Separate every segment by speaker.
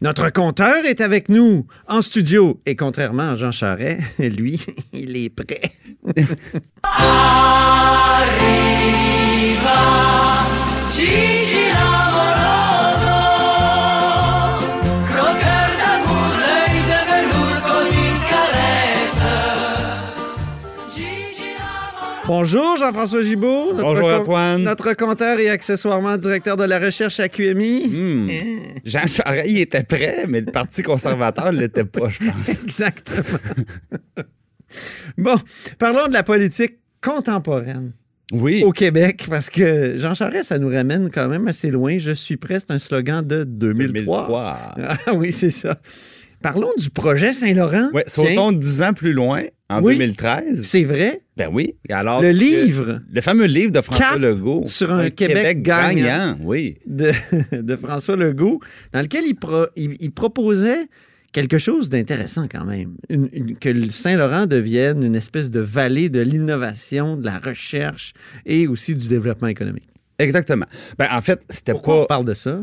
Speaker 1: Notre compteur est avec nous en studio. Et contrairement à Jean Charret, lui, il est prêt. Bonjour Jean-François Gibault. Notre
Speaker 2: Bonjour
Speaker 1: com-
Speaker 2: Antoine.
Speaker 1: Notre compteur et accessoirement directeur de la recherche à QMI.
Speaker 2: Hmm. Jean Charest, il était prêt, mais le Parti conservateur ne l'était pas, je pense.
Speaker 1: Exactement. bon, parlons de la politique contemporaine
Speaker 2: Oui.
Speaker 1: au Québec, parce que Jean Charest, ça nous ramène quand même assez loin. Je suis prêt, c'est un slogan de 2003.
Speaker 2: 2003.
Speaker 1: Ah oui, c'est ça. Parlons du projet Saint-Laurent. Tiens,
Speaker 2: sautons dix ans plus loin, en
Speaker 1: Oui.
Speaker 2: 2013.
Speaker 1: C'est vrai.
Speaker 2: Ben oui. Alors,
Speaker 1: Le livre
Speaker 2: Le fameux livre de François
Speaker 1: Cap
Speaker 2: Legault.
Speaker 1: sur un Québec gagnant.
Speaker 2: Oui.
Speaker 1: de, de François Legault, dans lequel il, pro- il- il proposait quelque chose d'intéressant quand même. Une- une- que le Saint-Laurent devienne une espèce de vallée de l'innovation, de la recherche et aussi du développement économique.
Speaker 2: Exactement. Ben, en fait, c'était
Speaker 1: Pourquoi on
Speaker 2: pas.
Speaker 1: parle de ça?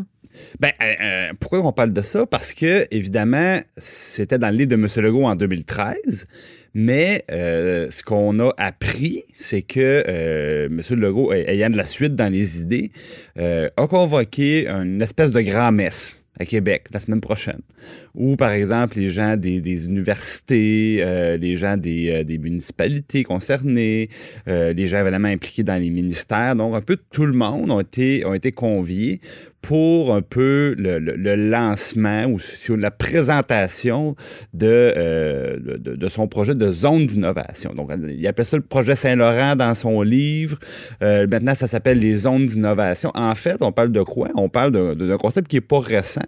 Speaker 2: Ben, euh, euh, pourquoi on parle de ça? Parce que, évidemment, c'était dans le livre de M. Legault en 2013. Mais euh, ce qu'on a appris, c'est que euh, M. Legault, ay- ayant de la suite dans les idées, euh, a convoqué une espèce de grand-messe à Québec la semaine prochaine, où, par exemple, les gens des, universités, euh, les gens des, euh, municipalités concernées, euh, les gens évidemment impliqués dans les ministères, donc un peu tout le monde ont été, ont été conviés pour un peu le, lancement ou la présentation de, de, son projet de zone d'innovation. Donc, il appelle ça le projet Saint-Laurent dans son livre. Maintenant, ça s'appelle les zones d'innovation. En fait, on parle de quoi? On parle d'un concept qui n'est pas récent,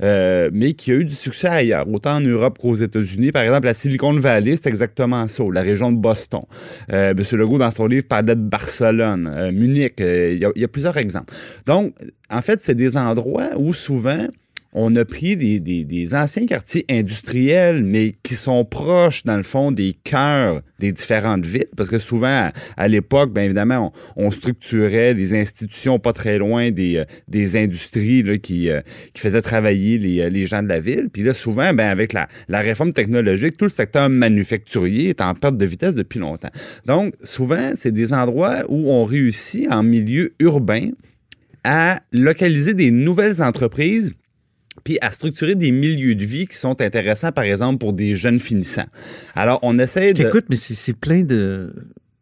Speaker 2: mais qui a eu du succès ailleurs, autant en Europe qu'aux États-Unis. Par exemple, la Silicon Valley, c'est exactement ça, la région de Boston. Euh, M. Legault, dans son livre, parlait de Barcelone, euh, Munich. euh, Il y, y a plusieurs exemples. Donc, en fait, c'est des endroits où souvent on a pris des, anciens quartiers industriels, mais qui sont proches, dans le fond, des cœurs des différentes villes, parce que souvent, à, l'époque, bien évidemment, on, structurait les institutions pas très loin des, euh, industries euh, qui faisaient travailler les, euh, les gens de la ville. Puis là, souvent, ben, avec la, la réforme technologique, tout le secteur manufacturier est en perte de vitesse depuis longtemps. Donc, souvent, c'est des endroits où on réussit en milieu urbain à localiser des nouvelles entreprises puis à structurer des milieux de vie qui sont intéressants, par exemple, pour des jeunes finissants. Alors, on essaie
Speaker 1: Je
Speaker 2: de...
Speaker 1: mais c'est plein de,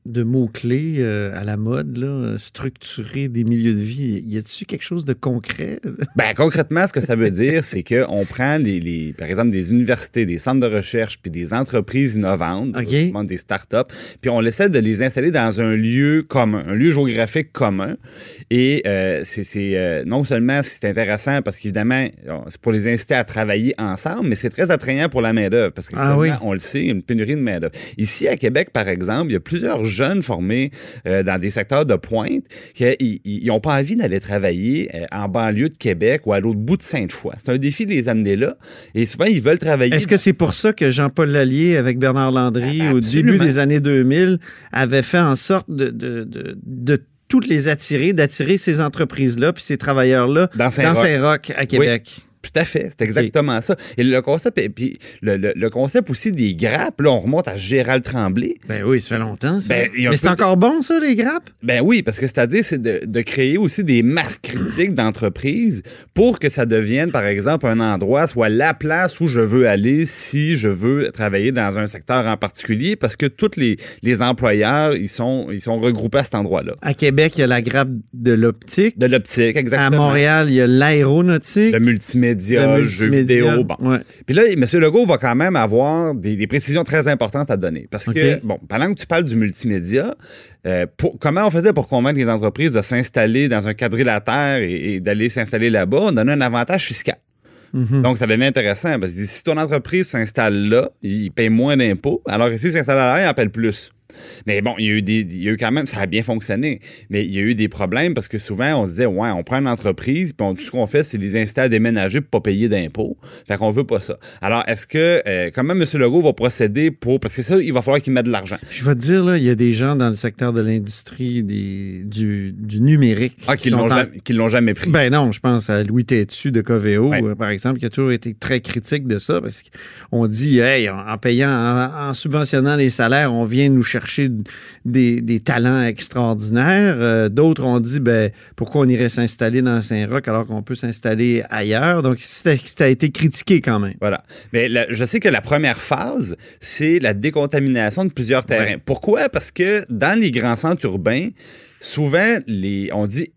Speaker 1: de mots-clés euh, à la mode, là, structurer des milieux de vie. Y a-t-il quelque chose de concret?
Speaker 2: Ben, concrètement, ce que ça veut dire, c'est qu'on prend, les, les- par exemple, des universités, des centres de recherche, puis des entreprises innovantes,
Speaker 1: OK.
Speaker 2: notamment des startups, puis on essaie de les installer dans un lieu commun, un lieu géographique commun. Et euh, c'est c'est, euh, non seulement c'est intéressant parce qu'évidemment, c'est pour les inciter à travailler ensemble, mais c'est très attrayant pour la main-d'œuvre parce que
Speaker 1: Ah oui.
Speaker 2: on le sait, il y a une pénurie de main-d'œuvre. Ici, à Québec, par exemple, il y a plusieurs jeunes formés euh, dans des secteurs de pointe qui n'ont pas envie d'aller travailler euh, en banlieue de Québec ou à l'autre bout de Sainte-Foy. C'est un défi de les amener là. Et souvent, ils veulent travailler.
Speaker 1: Est-ce que c'est pour ça que Jean-Paul Lallier, avec Bernard Landry, au
Speaker 2: Absolument.
Speaker 1: début des années 2000, avait fait en sorte de, de, de, de toutes les attirer, d'attirer ces entreprises-là puis ces travailleurs-là
Speaker 2: Dans. Saint-Roch,
Speaker 1: à Québec?
Speaker 2: Tout à fait, c'est exactement ça. Et le concept, et puis le, le- le concept aussi des grappes, là, on remonte à Gérald Tremblay.
Speaker 1: Ben oui, ça fait longtemps, ça.
Speaker 2: Ben,
Speaker 1: Mais c'est encore bon, ça, les grappes?
Speaker 2: Ben oui, parce que c'est-à-dire, c'est de, de créer aussi des masses critiques d'entreprise pour que ça devienne, par exemple, un endroit, soit la place où je veux aller si je veux travailler dans un secteur en particulier, parce que tous les, les employeurs, ils sont, ils sont regroupés à cet endroit-là.
Speaker 1: À Québec, il y a la grappe de l'optique.
Speaker 2: De l'optique,
Speaker 1: À
Speaker 2: exactement.
Speaker 1: Montréal, il y a l'aéronautique.
Speaker 2: Le multimédia,
Speaker 1: Le
Speaker 2: jeux
Speaker 1: multimédia.
Speaker 2: vidéo, bon.
Speaker 1: Ouais.
Speaker 2: Puis là, M. Legault va quand même avoir des, des précisions très importantes à donner. Parce que, bon, pendant que tu parles du multimédia, euh, pour- comment on faisait pour convaincre les entreprises de s'installer dans un quadrilatère et, et d'aller s'installer là-bas? On donnait un avantage fiscal.
Speaker 1: Mhm.
Speaker 2: Donc, ça devient intéressant parce que si ton entreprise s'installe là, il paye moins d'impôts, alors que s'il s'installe là, il en paye plus. Mais bon, il y a eu des, il y a eu quand même, ça a bien fonctionné. Mais il y a eu des problèmes parce que souvent, on se disait, ouais, on prend une entreprise, puis on- tout ce qu'on fait, c'est les inciter à déménager pour pas payer d'impôts. Fait qu'on veut pas ça. Alors, est-ce que, euh, comment M. Legault va procéder pour, parce que ça, il va falloir qu'il mette de l'argent.
Speaker 1: Je vais te dire, là, il y a des gens dans le secteur de l'industrie du, du numérique.
Speaker 2: Ah,
Speaker 1: qui sont
Speaker 2: l'ont
Speaker 1: en-
Speaker 2: jamais, l'ont jamais pris.
Speaker 1: Ben non, je pense à Louis Tétu de Coveo,
Speaker 2: Ouais.
Speaker 1: euh, par exemple, qui a toujours été très critique de ça, parce qu'on dit, hey, en en payant, en, en subventionnant les salaires, on vient nous chercher des, des talents extraordinaires. Euh, D'autres ont dit, ben, pourquoi on irait s'installer dans Saint-Roch alors qu'on peut s'installer ailleurs? Donc, ça ça a été critiqué quand même.
Speaker 2: Voilà. Mais la- je sais que la première phase, c'est la décontamination de plusieurs terrains.
Speaker 1: Ouais.
Speaker 2: Pourquoi? Parce que dans les grands centres urbains, souvent, les, on dit,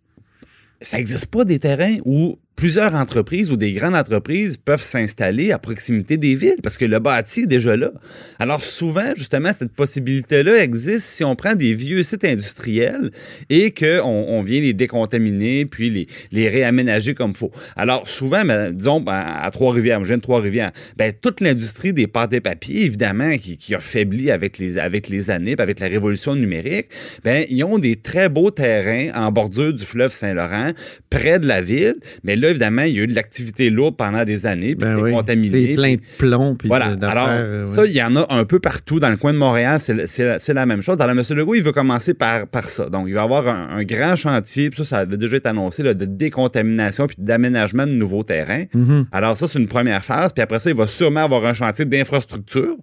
Speaker 2: ça n'existe pas des terrains où plusieurs entreprises ou des grandes entreprises peuvent s'installer à proximité des villes parce que le bâti est déjà là. Alors souvent, justement, cette possibilité-là existe si on prend des vieux sites industriels et qu'on on vient les décontaminer puis les, réaménager comme il faut. Alors souvent, ben, disons, ben, à Trois-Rivières, je viens de Trois-Rivières, ben, toute l'industrie des pâtes et papiers, évidemment, qui, a faibli avec les, avec les années, avec la révolution numérique, ben, ils ont des très beaux terrains en bordure du fleuve Saint-Laurent, près de la ville. Mais là, évidemment, il y a eu de l'activité lourde pendant des années, puis
Speaker 1: Ben
Speaker 2: c'est
Speaker 1: oui.
Speaker 2: contaminé.
Speaker 1: C'est plein de plomb puis
Speaker 2: Voilà. Alors,
Speaker 1: euh,
Speaker 2: ça, il y en a un peu partout dans le coin de Montréal. C'est la, la même chose. La Monsieur Legault, il veut commencer par, par ça. Donc, il va avoir un, un grand chantier. Puis ça, ça avait déjà été annoncé là, de décontamination puis d'aménagement de nouveaux terrains.
Speaker 1: Mhm.
Speaker 2: Alors, ça, c'est une première phase. Puis après ça, il va sûrement avoir un chantier d'infrastructure.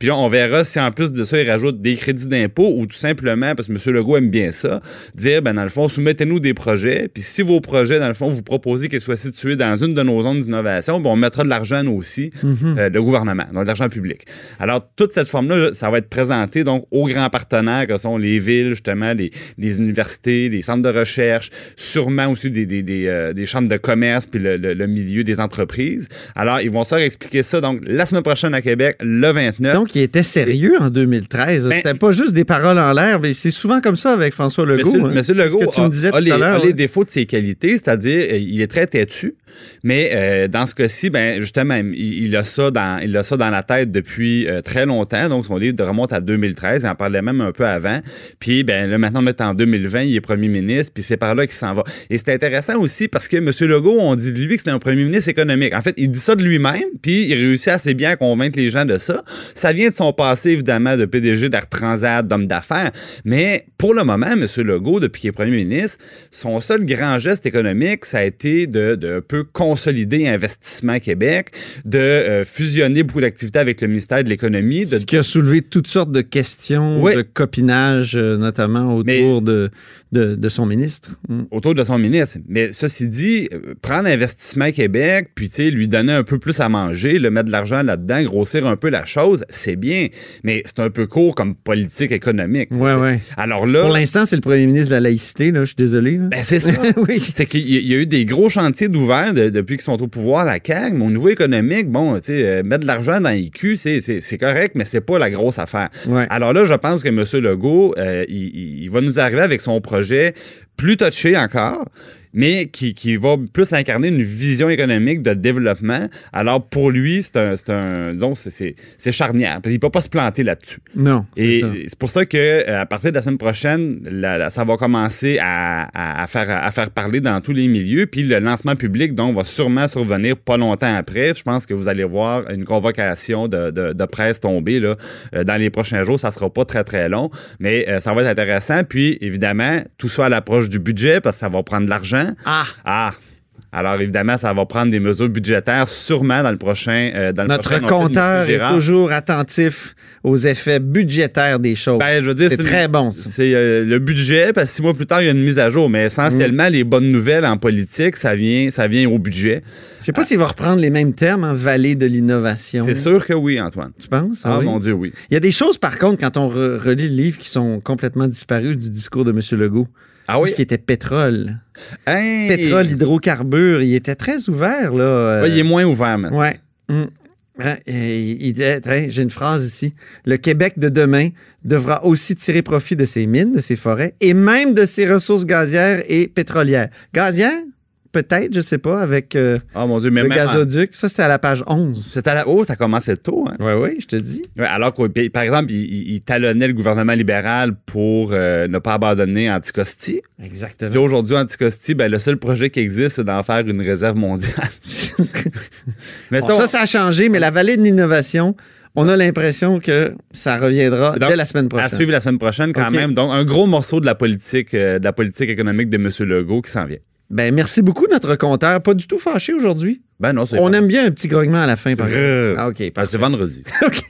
Speaker 2: Puis là, on verra si en plus de ça, il rajoute des crédits d'impôt ou tout simplement, parce que M. Legault aime bien ça, dire, ben dans le fond, soumettez-nous des projets. Puis si vos projets, dans le fond, vous proposez qu'ils soient situés dans une de nos zones d'innovation, ben on mettra de l'argent nous aussi, euh, le gouvernement, donc de l'argent public. Alors, toute cette forme-là, ça va être présenté donc aux grands partenaires que sont les villes, justement, les, les universités, les centres de recherche, sûrement aussi des, des, des, euh, des chambres de commerce, puis le, le- le milieu des entreprises. Alors, ils vont se faire expliquer ça, donc, la semaine prochaine à Québec, le 29.
Speaker 1: Donc, il était sérieux en 2013.
Speaker 2: Ben-
Speaker 1: C'était pas juste des paroles en l'air, mais c'est souvent comme ça avec François Legault.
Speaker 2: Monsieur,
Speaker 1: hein.
Speaker 2: Monsieur Legault
Speaker 1: que tu
Speaker 2: a,
Speaker 1: me disais
Speaker 2: a
Speaker 1: tout
Speaker 2: les,
Speaker 1: à l'heure.
Speaker 2: a les défauts de ses qualités, c'est-à-dire euh, il est très têtu, mais euh, dans ce cas-ci, ben justement, il, a ça dans il a ça dans la tête depuis euh, très longtemps. Donc son livre remonte à 2013, il en parlait même un peu avant. Puis ben là maintenant on est en 2020, il est premier ministre, puis c'est par là qu'il s'en va. Et c'est intéressant aussi parce que Monsieur Legault, on dit de lui que c'est un premier ministre économique. En fait, il dit ça de lui-même, puis il réussit assez bien à convaincre les gens de ça. Ça vient de son passé évidemment de PDG d'Air Transat, d'homme d'affaires, mais pour le moment, M. Legault, depuis qu'il est premier ministre, son seul grand geste économique, ça a été de, un consolider Investissement Québec, de euh, fusionner beaucoup d'activités avec le ministère de l'Économie, de
Speaker 1: Ce qui a soulevé toutes sortes de questions, de copinage, euh, notamment autour de, de, de son ministre. Mm.
Speaker 2: autour de son ministre. Mais ceci dit, euh, prendre Investissement Québec, puis lui donner un peu plus à manger, le mettre de l'argent là-dedans, grossir un peu la chose, c'est bien. Mais c'est un peu court comme politique économique.
Speaker 1: Ouais, ouais.
Speaker 2: Alors là,
Speaker 1: Pour l'instant, c'est le premier ministre de la laïcité, là. Je suis désolé. là.
Speaker 2: ben c'est ça.
Speaker 1: oui.
Speaker 2: C'est qu'il y a- il y a eu des gros chantiers d'ouvert de- depuis qu'ils sont au pouvoir, la CAQ, mais au niveau économique, bon, tu sais, euh, mettre de l'argent dans IQ, c'est c'est- c'est correct, mais c'est pas la grosse affaire.
Speaker 1: Ouais.
Speaker 2: Alors là, je pense que M. Legault, euh, il va nous arriver avec son projet plus touché encore, mais qui, qui va plus incarner une vision économique de développement. Alors pour lui, c'est un, c'est un, disons, c'est- charnière. Il ne peut pas se planter là-dessus.
Speaker 1: Non. c'est
Speaker 2: Et c'est pour ça que euh, à partir de la semaine prochaine, la- la- ça va commencer à, à- faire, à faire parler dans tous les milieux. Puis le lancement public, donc, va sûrement survenir pas longtemps après. Je pense que vous allez voir une convocation de, de- de presse tomber là, euh, dans les prochains jours. Ça sera pas très, très long, mais euh, ça va être intéressant. Puis, évidemment, tout ça à l'approche du budget, parce que ça va prendre de l'argent.
Speaker 1: Ah!
Speaker 2: Ah! Alors, évidemment, ça va prendre des mesures budgétaires sûrement dans le prochain. euh, dans le
Speaker 1: Notre
Speaker 2: prochain
Speaker 1: compteur est toujours attentif aux effets budgétaires des choses.
Speaker 2: Ben, je veux dire,
Speaker 1: c'est très bon.
Speaker 2: C'est euh, le budget, parce que six mois plus tard, il y a une mise à jour. Mais essentiellement,
Speaker 1: Mm.
Speaker 2: les bonnes nouvelles en politique, ça vient, ça vient au budget.
Speaker 1: Je sais pas s'il va reprendre les mêmes termes en vallée de l'innovation.
Speaker 2: C'est sûr que oui, Antoine.
Speaker 1: Tu penses?
Speaker 2: Ah,
Speaker 1: oui?
Speaker 2: mon Dieu, oui.
Speaker 1: Il y a des choses, par contre, quand on re- relit le livre, qui sont complètement disparues du discours de M. Legault.
Speaker 2: Ah
Speaker 1: Tout ce qui était pétrole.
Speaker 2: Hey!
Speaker 1: Pétrole, hydrocarbures, il était très ouvert, là. euh,
Speaker 2: Ouais, il est moins ouvert maintenant.
Speaker 1: Ouais. Hum. Hein, et il j'ai une phrase ici. Le Québec de demain devra aussi tirer profit de ses mines, de ses forêts et même de ses ressources gazières et pétrolières. Gazières? Peut-être, je sais pas, avec euh,
Speaker 2: Oh mon Dieu, mais
Speaker 1: le
Speaker 2: même en-
Speaker 1: gazoduc. Ça, c'était à la page 11.
Speaker 2: C'était à la... Oh, ça commençait tôt, hein?
Speaker 1: Oui, oui, je te dis.
Speaker 2: Ouais, alors que, par exemple, il, talonnait le gouvernement libéral pour euh, ne pas abandonner Anticosti.
Speaker 1: Exactement.
Speaker 2: Puis là, aujourd'hui, Anticosti, ben, le seul projet qui existe, c'est d'en faire une réserve mondiale. mais ça,
Speaker 1: ça,
Speaker 2: on-
Speaker 1: ça a changé, mais la vallée de l'innovation, on a l'impression que ça reviendra
Speaker 2: Donc,
Speaker 1: dès la semaine
Speaker 2: à
Speaker 1: prochaine.
Speaker 2: suivre la semaine prochaine quand même. Donc, un gros morceau de la politique, euh, de la politique économique de M. Legault qui s'en vient.
Speaker 1: Ben, merci beaucoup, notre compteur. Pas du tout fâché aujourd'hui.
Speaker 2: Ben non, c'est
Speaker 1: On
Speaker 2: pas-
Speaker 1: aime bien un petit grognement à la fin, par exemple. Ah, OK,
Speaker 2: Ah, C'est vendredi.
Speaker 1: OK.